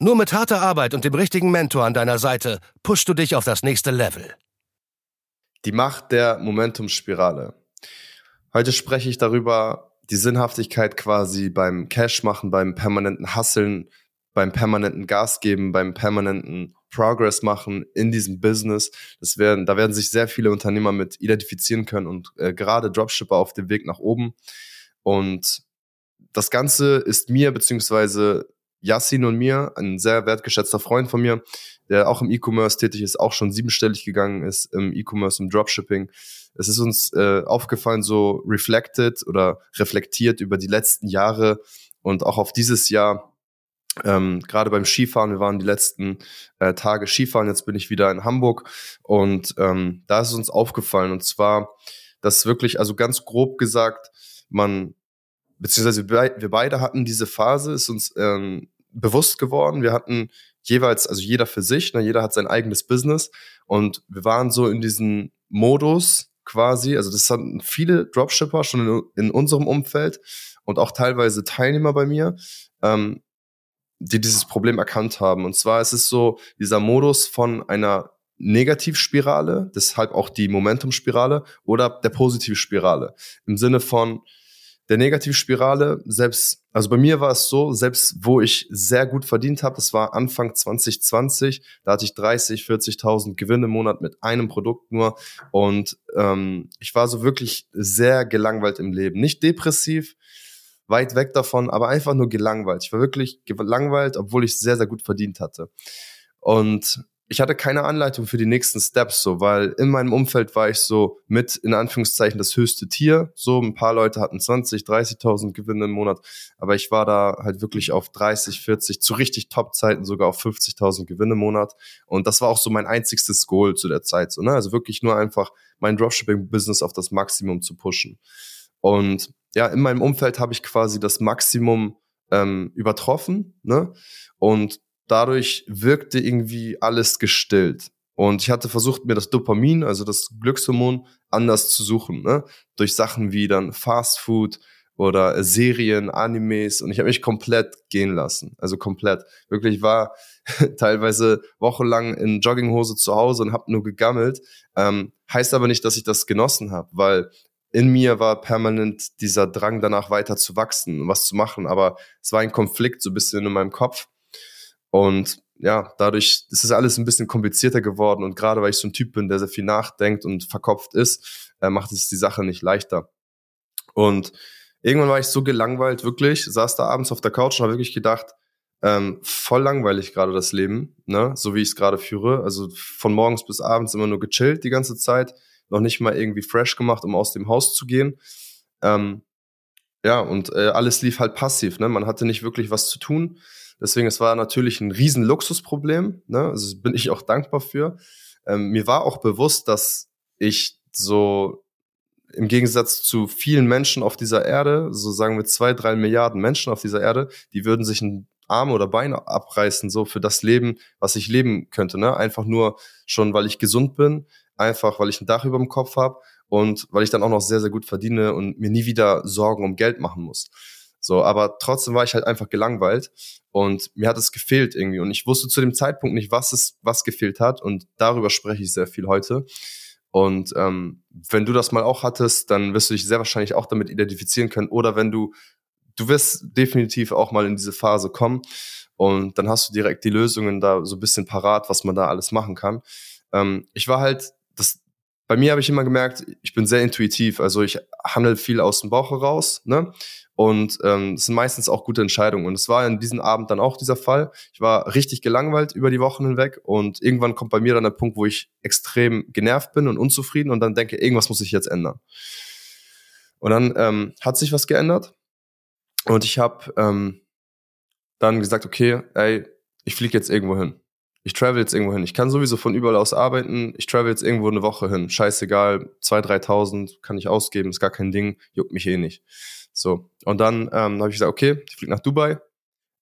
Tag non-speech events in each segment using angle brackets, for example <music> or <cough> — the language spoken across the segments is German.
Nur mit harter Arbeit und dem richtigen Mentor an deiner Seite pushst du dich auf das nächste Level. Die Macht der Momentumspirale. Heute spreche ich darüber, die Sinnhaftigkeit quasi beim Cash machen, beim permanenten Hasseln, beim permanenten Gas geben, beim permanenten Progress machen in diesem Business. Das werden, da werden sich sehr viele Unternehmer mit identifizieren können und äh, gerade Dropshipper auf dem Weg nach oben. Und das Ganze ist mir beziehungsweise Yassin und mir, ein sehr wertgeschätzter Freund von mir, der auch im E-Commerce tätig ist, auch schon siebenstellig gegangen ist im E-Commerce, im Dropshipping. Es ist uns äh, aufgefallen, so reflected oder reflektiert über die letzten Jahre und auch auf dieses Jahr. Ähm, Gerade beim Skifahren, wir waren die letzten äh, Tage Skifahren, jetzt bin ich wieder in Hamburg und ähm, da ist es uns aufgefallen und zwar, dass wirklich, also ganz grob gesagt, man beziehungsweise wir beide hatten diese Phase, ist uns ähm, bewusst geworden. Wir hatten jeweils, also jeder für sich, ne, jeder hat sein eigenes Business und wir waren so in diesem Modus quasi, also das hatten viele Dropshipper schon in, in unserem Umfeld und auch teilweise Teilnehmer bei mir, ähm, die dieses Problem erkannt haben. Und zwar ist es so dieser Modus von einer Negativspirale, deshalb auch die Momentumspirale oder der Positivspirale. Im Sinne von, der Negativspirale, selbst, also bei mir war es so, selbst wo ich sehr gut verdient habe, das war Anfang 2020, da hatte ich 30, 40.000 Gewinne im Monat mit einem Produkt nur und ähm, ich war so wirklich sehr gelangweilt im Leben. Nicht depressiv, weit weg davon, aber einfach nur gelangweilt. Ich war wirklich gelangweilt, obwohl ich sehr, sehr gut verdient hatte. Und ich hatte keine Anleitung für die nächsten Steps, so, weil in meinem Umfeld war ich so mit, in Anführungszeichen, das höchste Tier. So, ein paar Leute hatten 20, 30.000 Gewinne im Monat, aber ich war da halt wirklich auf 30, 40, zu richtig Top-Zeiten sogar auf 50.000 Gewinne im Monat. Und das war auch so mein einzigstes Goal zu der Zeit, so, ne? Also wirklich nur einfach mein Dropshipping-Business auf das Maximum zu pushen. Und ja, in meinem Umfeld habe ich quasi das Maximum ähm, übertroffen, ne? Und dadurch wirkte irgendwie alles gestillt. Und ich hatte versucht, mir das Dopamin, also das Glückshormon, anders zu suchen, ne? Durch Sachen wie dann Fast Food oder Serien, Animes und ich habe mich komplett gehen lassen. Also komplett. Wirklich war <laughs> teilweise wochenlang in Jogginghose zu Hause und habe nur gegammelt. Ähm, heißt aber nicht, dass ich das genossen habe, weil in mir war permanent dieser Drang danach weiter zu wachsen, was zu machen. Aber es war ein Konflikt so ein bisschen in meinem Kopf. Und ja, dadurch ist es alles ein bisschen komplizierter geworden. Und gerade weil ich so ein Typ bin, der sehr viel nachdenkt und verkopft ist, äh, macht es die Sache nicht leichter. Und irgendwann war ich so gelangweilt, wirklich, saß da abends auf der Couch und habe wirklich gedacht, ähm, voll langweilig gerade das Leben, ne? so wie ich es gerade führe. Also von morgens bis abends immer nur gechillt die ganze Zeit, noch nicht mal irgendwie fresh gemacht, um aus dem Haus zu gehen. Ähm, ja, und äh, alles lief halt passiv. Ne? Man hatte nicht wirklich was zu tun. Deswegen, es war natürlich ein riesen Luxusproblem. Ne? Also bin ich auch dankbar für. Ähm, mir war auch bewusst, dass ich so im Gegensatz zu vielen Menschen auf dieser Erde, so sagen wir zwei, drei Milliarden Menschen auf dieser Erde, die würden sich ein Arm oder Bein abreißen, so für das Leben, was ich leben könnte. Ne? Einfach nur schon, weil ich gesund bin, einfach weil ich ein Dach über dem Kopf habe und weil ich dann auch noch sehr, sehr gut verdiene und mir nie wieder Sorgen um Geld machen muss. So, aber trotzdem war ich halt einfach gelangweilt und mir hat es gefehlt irgendwie und ich wusste zu dem Zeitpunkt nicht, was es was gefehlt hat und darüber spreche ich sehr viel heute. Und ähm, wenn du das mal auch hattest, dann wirst du dich sehr wahrscheinlich auch damit identifizieren können oder wenn du du wirst definitiv auch mal in diese Phase kommen und dann hast du direkt die Lösungen da so ein bisschen parat, was man da alles machen kann. Ähm, ich war halt bei mir habe ich immer gemerkt, ich bin sehr intuitiv, also ich handle viel aus dem Bauch heraus, ne? Und ähm, es sind meistens auch gute Entscheidungen. Und es war in diesem Abend dann auch dieser Fall. Ich war richtig gelangweilt über die Wochen hinweg und irgendwann kommt bei mir dann der Punkt, wo ich extrem genervt bin und unzufrieden und dann denke, irgendwas muss ich jetzt ändern. Und dann ähm, hat sich was geändert und ich habe ähm, dann gesagt, okay, ey, ich fliege jetzt irgendwo hin. Ich travel jetzt irgendwo hin. Ich kann sowieso von überall aus arbeiten. Ich travel jetzt irgendwo eine Woche hin. Scheißegal, 2.000, 3.000 kann ich ausgeben, ist gar kein Ding, juckt mich eh nicht. So, und dann ähm, habe ich gesagt, okay, ich fliege nach Dubai.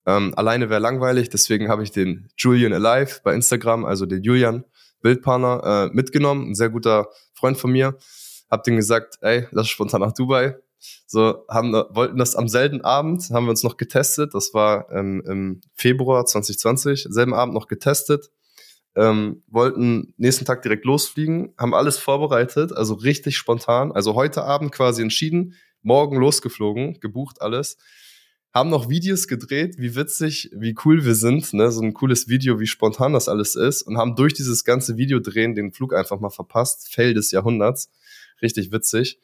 Ähm, alleine wäre langweilig, deswegen habe ich den Julian Alive bei Instagram, also den Julian Bildpartner, äh, mitgenommen, ein sehr guter Freund von mir. Hab den gesagt, ey, lass spontan nach Dubai. So, haben, wollten das am selben Abend, haben wir uns noch getestet. Das war ähm, im Februar 2020, selben Abend noch getestet. Ähm, wollten nächsten Tag direkt losfliegen, haben alles vorbereitet, also richtig spontan. Also heute Abend quasi entschieden, morgen losgeflogen, gebucht alles. Haben noch Videos gedreht, wie witzig, wie cool wir sind, ne? so ein cooles Video, wie spontan das alles ist und haben durch dieses ganze Videodrehen den Flug einfach mal verpasst. Fail des Jahrhunderts. Richtig witzig.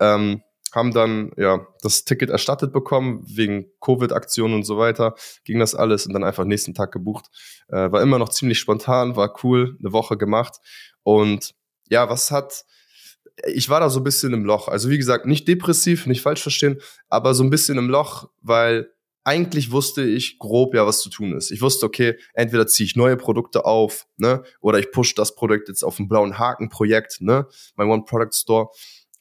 Ähm, haben dann ja das Ticket erstattet bekommen wegen Covid-Aktionen und so weiter. Ging das alles und dann einfach nächsten Tag gebucht. Äh, war immer noch ziemlich spontan, war cool, eine Woche gemacht und ja, was hat ich war da so ein bisschen im Loch. Also wie gesagt, nicht depressiv, nicht falsch verstehen, aber so ein bisschen im Loch, weil eigentlich wusste ich grob ja, was zu tun ist. Ich wusste, okay, entweder ziehe ich neue Produkte auf, ne, oder ich push das Produkt jetzt auf ein blauen Haken-Projekt, ne, mein One-Product-Store.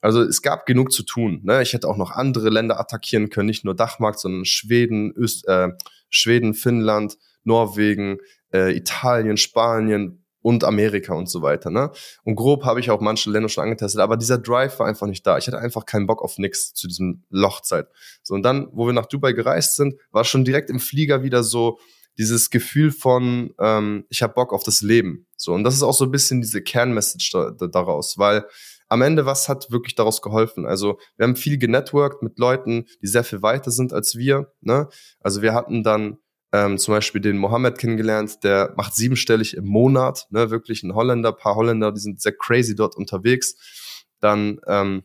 Also es gab genug zu tun. Ne? Ich hätte auch noch andere Länder attackieren können, nicht nur Dachmarkt, sondern Schweden, Öst, äh, Schweden, Finnland, Norwegen, äh, Italien, Spanien und Amerika und so weiter. Ne? Und grob habe ich auch manche Länder schon angetestet, aber dieser Drive war einfach nicht da. Ich hatte einfach keinen Bock auf nix zu diesem Lochzeit. So und dann, wo wir nach Dubai gereist sind, war schon direkt im Flieger wieder so dieses Gefühl von ähm, ich habe Bock auf das Leben. So und das ist auch so ein bisschen diese Kernmessage da, da, daraus, weil am Ende, was hat wirklich daraus geholfen? Also wir haben viel genetworked mit Leuten, die sehr viel weiter sind als wir. Ne? Also wir hatten dann ähm, zum Beispiel den Mohammed kennengelernt, der macht siebenstellig im Monat, ne? wirklich ein Holländer, paar Holländer, die sind sehr crazy dort unterwegs. Dann ähm,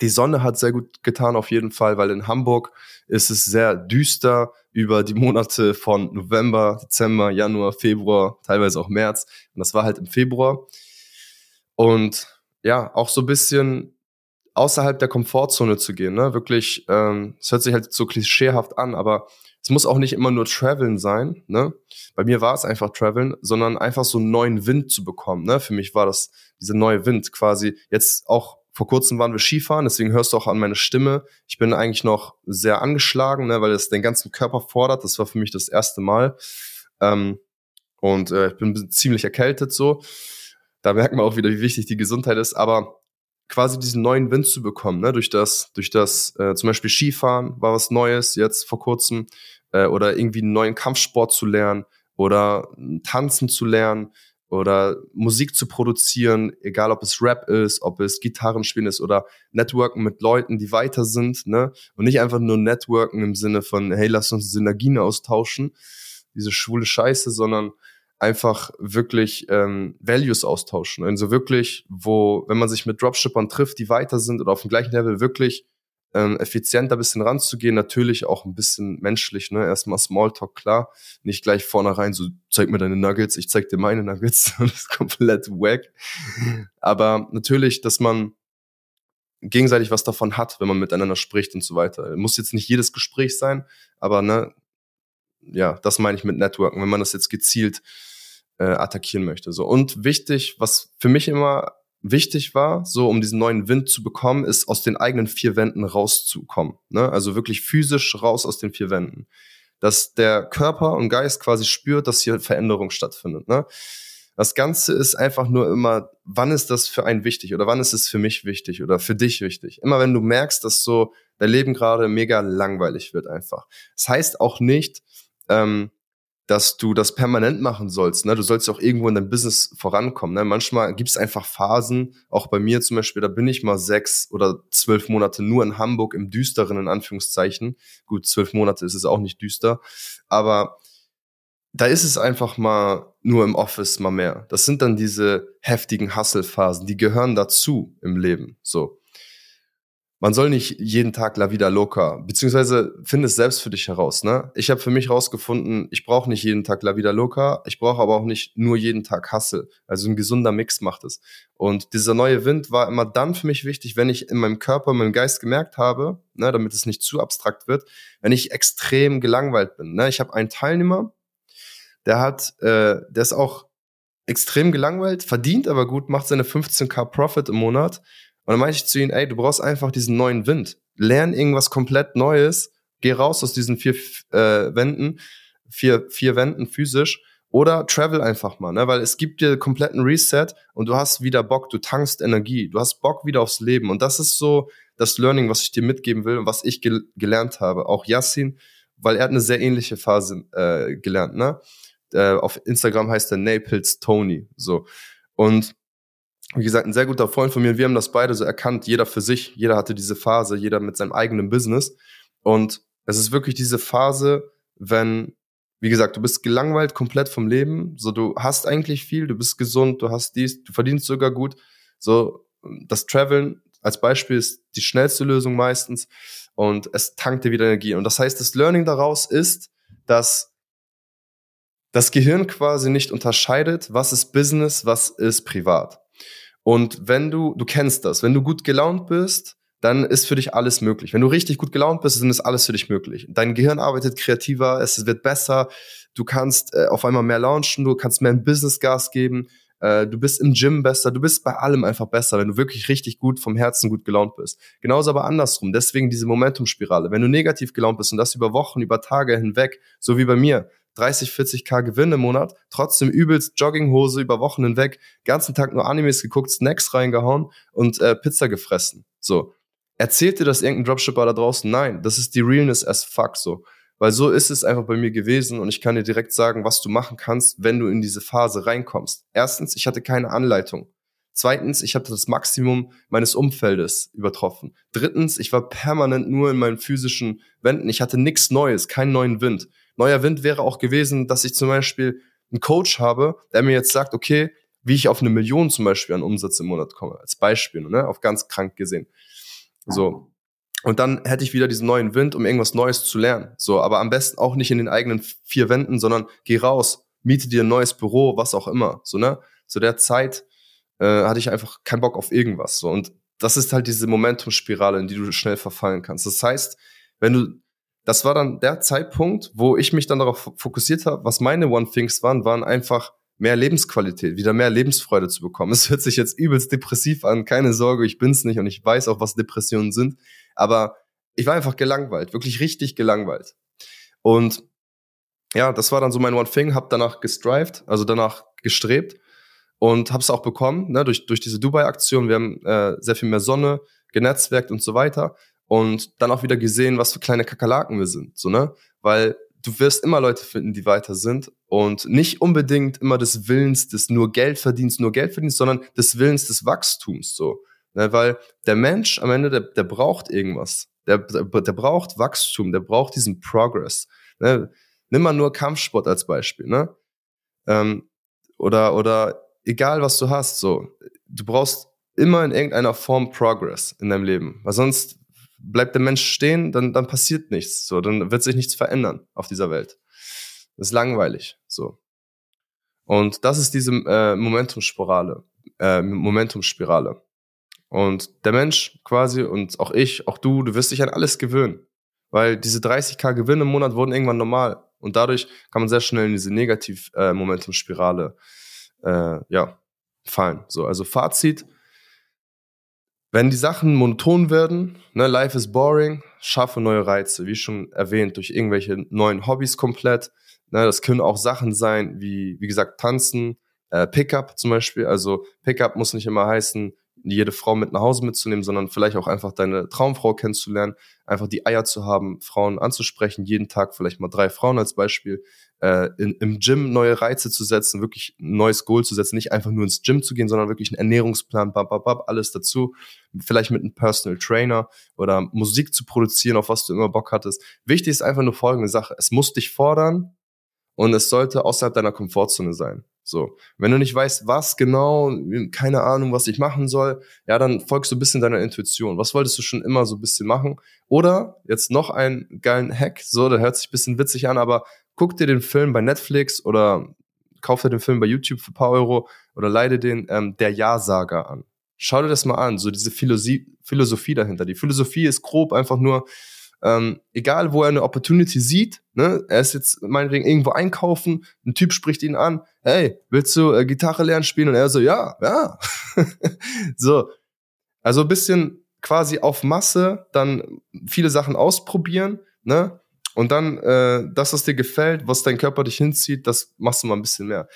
die Sonne hat sehr gut getan auf jeden Fall, weil in Hamburg ist es sehr düster über die Monate von November, Dezember, Januar, Februar, teilweise auch März. Und das war halt im Februar. Und ja, auch so ein bisschen außerhalb der Komfortzone zu gehen, ne? Wirklich, ähm, es hört sich halt so klischeehaft an, aber es muss auch nicht immer nur Traveln sein, ne? Bei mir war es einfach Traveln, sondern einfach so einen neuen Wind zu bekommen, ne? Für mich war das dieser neue Wind quasi. Jetzt auch vor kurzem waren wir Skifahren, deswegen hörst du auch an meine Stimme. Ich bin eigentlich noch sehr angeschlagen, ne? Weil es den ganzen Körper fordert. Das war für mich das erste Mal. Ähm, und äh, ich bin ziemlich erkältet so. Da merkt man auch wieder, wie wichtig die Gesundheit ist. Aber quasi diesen neuen Wind zu bekommen, ne? durch das, durch das äh, zum Beispiel Skifahren war was Neues jetzt vor kurzem äh, oder irgendwie einen neuen Kampfsport zu lernen oder tanzen zu lernen oder Musik zu produzieren, egal ob es Rap ist, ob es Gitarrenspielen ist oder Networken mit Leuten, die weiter sind, ne? Und nicht einfach nur Networken im Sinne von, hey, lass uns Synergien austauschen, diese schwule Scheiße, sondern einfach wirklich ähm, Values austauschen. Also wirklich, wo, wenn man sich mit Dropshippern trifft, die weiter sind oder auf dem gleichen Level, wirklich ähm, effizienter bisschen ranzugehen, natürlich auch ein bisschen menschlich, ne? Erstmal Smalltalk, klar. Nicht gleich vornherein so, zeig mir deine Nuggets, ich zeig dir meine Nuggets. <laughs> das ist komplett wack. Aber natürlich, dass man gegenseitig was davon hat, wenn man miteinander spricht und so weiter. Muss jetzt nicht jedes Gespräch sein, aber ne, ja, das meine ich mit Networken, wenn man das jetzt gezielt äh, attackieren möchte. So und wichtig, was für mich immer wichtig war, so um diesen neuen Wind zu bekommen, ist aus den eigenen vier Wänden rauszukommen. Ne? Also wirklich physisch raus aus den vier Wänden. Dass der Körper und Geist quasi spürt, dass hier Veränderung stattfindet. Ne? Das Ganze ist einfach nur immer, wann ist das für einen wichtig oder wann ist es für mich wichtig oder für dich wichtig. Immer wenn du merkst, dass so dein Leben gerade mega langweilig wird einfach. Das heißt auch nicht, ähm, dass du das permanent machen sollst. Ne? Du sollst auch irgendwo in deinem Business vorankommen. Ne? Manchmal gibt es einfach Phasen, auch bei mir zum Beispiel, da bin ich mal sechs oder zwölf Monate nur in Hamburg im Düsteren, in Anführungszeichen. Gut, zwölf Monate ist es auch nicht düster, aber da ist es einfach mal nur im Office mal mehr. Das sind dann diese heftigen Hustle-Phasen, die gehören dazu im Leben. So man soll nicht jeden Tag la vida loca, beziehungsweise finde es selbst für dich heraus. Ne? Ich habe für mich herausgefunden, ich brauche nicht jeden Tag la vida loca, ich brauche aber auch nicht nur jeden Tag Hustle. Also ein gesunder Mix macht es. Und dieser neue Wind war immer dann für mich wichtig, wenn ich in meinem Körper, in meinem Geist gemerkt habe, ne, damit es nicht zu abstrakt wird, wenn ich extrem gelangweilt bin. Ne? Ich habe einen Teilnehmer, der hat, äh, der ist auch extrem gelangweilt, verdient aber gut, macht seine 15k Profit im Monat. Und dann meinte ich zu ihm, ey, du brauchst einfach diesen neuen Wind. Lern irgendwas komplett Neues, geh raus aus diesen vier äh, Wänden, vier, vier Wänden physisch oder travel einfach mal, ne? weil es gibt dir kompletten Reset und du hast wieder Bock, du tankst Energie, du hast Bock wieder aufs Leben. Und das ist so das Learning, was ich dir mitgeben will und was ich gel gelernt habe. Auch Yassin, weil er hat eine sehr ähnliche Phase äh, gelernt. Ne? Äh, auf Instagram heißt er Naples Tony. So. Und wie gesagt, ein sehr guter Freund von mir. Wir haben das beide so erkannt, jeder für sich. Jeder hatte diese Phase, jeder mit seinem eigenen Business. Und es ist wirklich diese Phase, wenn wie gesagt, du bist gelangweilt komplett vom Leben. So, du hast eigentlich viel, du bist gesund, du hast dies, du verdienst sogar gut. So, das Traveln als Beispiel ist die schnellste Lösung meistens und es tankt dir wieder Energie. Und das heißt, das Learning daraus ist, dass das Gehirn quasi nicht unterscheidet, was ist Business, was ist privat. Und wenn du, du kennst das, wenn du gut gelaunt bist, dann ist für dich alles möglich. Wenn du richtig gut gelaunt bist, dann ist alles für dich möglich. Dein Gehirn arbeitet kreativer, es wird besser, du kannst äh, auf einmal mehr launchen, du kannst mehr im Business Gas geben, äh, du bist im Gym besser, du bist bei allem einfach besser, wenn du wirklich richtig gut vom Herzen gut gelaunt bist. Genauso aber andersrum, deswegen diese Momentumspirale. Wenn du negativ gelaunt bist und das über Wochen, über Tage hinweg, so wie bei mir, 30, 40k Gewinn im Monat, trotzdem übelst Jogginghose über Wochen hinweg, ganzen Tag nur Animes geguckt, Snacks reingehauen und äh, Pizza gefressen. So, Erzählt dir das irgendein Dropshipper da draußen? Nein, das ist die Realness as fuck so. Weil so ist es einfach bei mir gewesen und ich kann dir direkt sagen, was du machen kannst, wenn du in diese Phase reinkommst. Erstens, ich hatte keine Anleitung. Zweitens, ich hatte das Maximum meines Umfeldes übertroffen. Drittens, ich war permanent nur in meinen physischen Wänden. Ich hatte nichts Neues, keinen neuen Wind. Neuer Wind wäre auch gewesen, dass ich zum Beispiel einen Coach habe, der mir jetzt sagt, okay, wie ich auf eine Million zum Beispiel an Umsatz im Monat komme, als Beispiel, ne, auf ganz krank gesehen. So. Und dann hätte ich wieder diesen neuen Wind, um irgendwas Neues zu lernen. So, aber am besten auch nicht in den eigenen vier Wänden, sondern geh raus, miete dir ein neues Büro, was auch immer. So, ne? Zu der Zeit äh, hatte ich einfach keinen Bock auf irgendwas. So. Und das ist halt diese Momentumspirale, in die du schnell verfallen kannst. Das heißt, wenn du, das war dann der Zeitpunkt, wo ich mich dann darauf fokussiert habe, was meine One Things waren, waren einfach mehr Lebensqualität, wieder mehr Lebensfreude zu bekommen. <laughs> Es hört sich jetzt übelst depressiv an, keine Sorge, ich bin's nicht und ich weiß auch, was Depressionen sind, aber ich war einfach gelangweilt, wirklich richtig gelangweilt. Und ja, das war dann so mein One Thing, hab danach gestrived, also danach gestrebt und hab's auch bekommen, ne, durch, durch diese Dubai-Aktion. Wir haben äh, sehr viel mehr Sonne, genetzwerkt und so weiter und dann auch wieder gesehen, was für kleine Kakerlaken wir sind, so, ne, weil du wirst immer Leute finden, die weiter sind und nicht unbedingt immer des Willens des nur Geld verdienst, nur Geld verdienst, sondern des Willens des Wachstums, so. Ne, weil der Mensch am Ende, der, der braucht irgendwas. Der, der, der braucht Wachstum, der braucht diesen Progress. Ne? Nimm mal nur Kampfsport als Beispiel, ne? Ähm, oder, oder egal was du hast, so. Du brauchst immer in irgendeiner Form Progress in deinem Leben. Weil sonst bleibt der Mensch stehen, dann, dann passiert nichts. So, dann wird sich nichts verändern auf dieser Welt. Das ist langweilig. So. Und das ist diese äh, Momentumspirale. Äh, Momentumspirale. Und der Mensch quasi und auch ich, auch du, du wirst dich an alles gewöhnen. Weil diese 30k Gewinne im Monat wurden irgendwann normal. Und dadurch kann man sehr schnell in diese Negativ-Momentumspirale äh, äh, ja, fallen. So, also Fazit, wenn die Sachen monoton werden, ne, life is boring, schaffe neue Reize, wie schon erwähnt, durch irgendwelche neuen Hobbys komplett. Ne, das können auch Sachen sein, wie, wie gesagt, tanzen, äh, Pickup zum Beispiel. Also Pickup muss nicht immer heißen, jede Frau mit nach Hause mitzunehmen, sondern vielleicht auch einfach deine Traumfrau kennenzulernen, einfach die Eier zu haben, Frauen anzusprechen, jeden Tag vielleicht mal drei Frauen als Beispiel, äh, in, im Gym neue Reize zu setzen, wirklich ein neues Goal zu setzen, nicht einfach nur ins Gym zu gehen, sondern wirklich einen Ernährungsplan, bab, bab, bab, alles dazu, vielleicht mit einem Personal Trainer oder Musik zu produzieren, auf was du immer Bock hattest. Wichtig ist einfach nur folgende Sache, es muss dich fordern und es sollte außerhalb deiner Komfortzone sein. So, wenn du nicht weißt, was genau, keine Ahnung, was ich machen soll, ja, dann folgst du ein bisschen deiner Intuition. Was wolltest du schon immer so ein bisschen machen? Oder jetzt noch einen geilen Hack, so, der hört sich ein bisschen witzig an, aber guck dir den Film bei Netflix oder kauf dir den Film bei YouTube für ein paar Euro oder leide den ähm, Der Ja-Sager an. Schau dir das mal an, so diese Philosophie, Philosophie dahinter. Die Philosophie ist grob einfach nur, ähm, egal wo er eine Opportunity sieht, ne, er ist jetzt meinetwegen irgendwo einkaufen, ein Typ spricht ihn an, hey, willst du äh, Gitarre lernen spielen? Und er so, ja, ja. <laughs> so, also ein bisschen quasi auf Masse dann viele Sachen ausprobieren, ne? Und dann äh, das, was dir gefällt, was dein Körper dich hinzieht, das machst du mal ein bisschen mehr.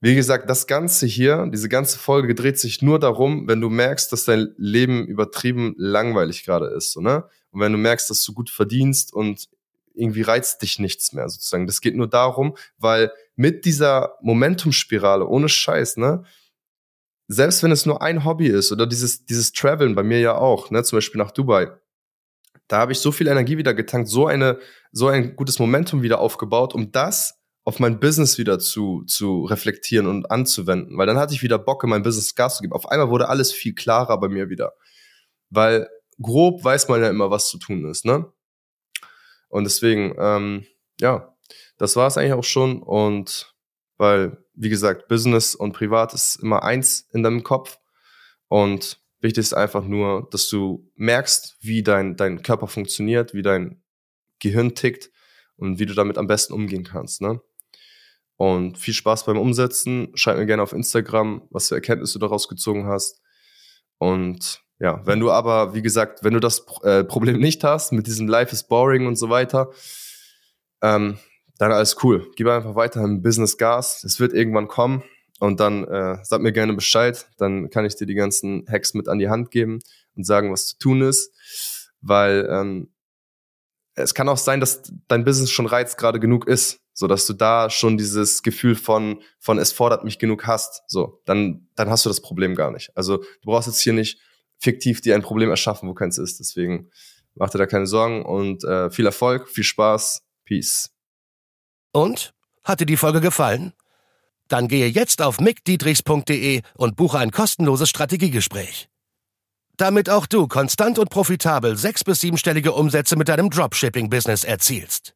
Wie gesagt, das Ganze hier, diese ganze Folge dreht sich nur darum, wenn du merkst, dass dein Leben übertrieben langweilig gerade ist, so, ne? Und wenn du merkst, dass du gut verdienst und irgendwie reizt dich nichts mehr, sozusagen. Das geht nur darum, weil mit dieser Momentumspirale, ohne Scheiß, ne? Selbst wenn es nur ein Hobby ist oder dieses, dieses Traveln bei mir ja auch, ne? Zum Beispiel nach Dubai. Da habe ich so viel Energie wieder getankt, so eine, so ein gutes Momentum wieder aufgebaut, um das auf mein Business wieder zu, zu reflektieren und anzuwenden. Weil dann hatte ich wieder Bock, in mein Business Gas zu geben. Auf einmal wurde alles viel klarer bei mir wieder. Weil grob weiß man ja immer, was zu tun ist, ne? Und deswegen, ähm, ja, das war es eigentlich auch schon. Und weil, wie gesagt, Business und Privat ist immer eins in deinem Kopf. Und wichtig ist einfach nur, dass du merkst, wie dein, dein Körper funktioniert, wie dein Gehirn tickt und wie du damit am besten umgehen kannst, ne? Und viel Spaß beim Umsetzen. Schreib mir gerne auf Instagram, was für Erkenntnisse du daraus gezogen hast. Und ja, wenn du aber, wie gesagt, wenn du das äh, Problem nicht hast mit diesem Life is boring und so weiter, ähm, dann alles cool. Gib einfach weiter im Business Gas. Es wird irgendwann kommen und dann äh, sag mir gerne Bescheid. Dann kann ich dir die ganzen Hacks mit an die Hand geben und sagen, was zu tun ist. Weil ähm, es kann auch sein, dass dein Business schon reiz gerade genug ist so dass du da schon dieses Gefühl von von es fordert mich genug hast, so dann dann hast du das Problem gar nicht. Also du brauchst jetzt hier nicht fiktiv dir ein Problem erschaffen, wo keins ist. Deswegen mach dir da keine Sorgen und äh, viel Erfolg, viel Spaß, Peace. Und hat dir die Folge gefallen? Dann gehe jetzt auf mickdietrichs.de und buche ein kostenloses Strategiegespräch. Damit auch du konstant und profitabel sechs- bis siebenstellige Umsätze mit deinem Dropshipping-Business erzielst.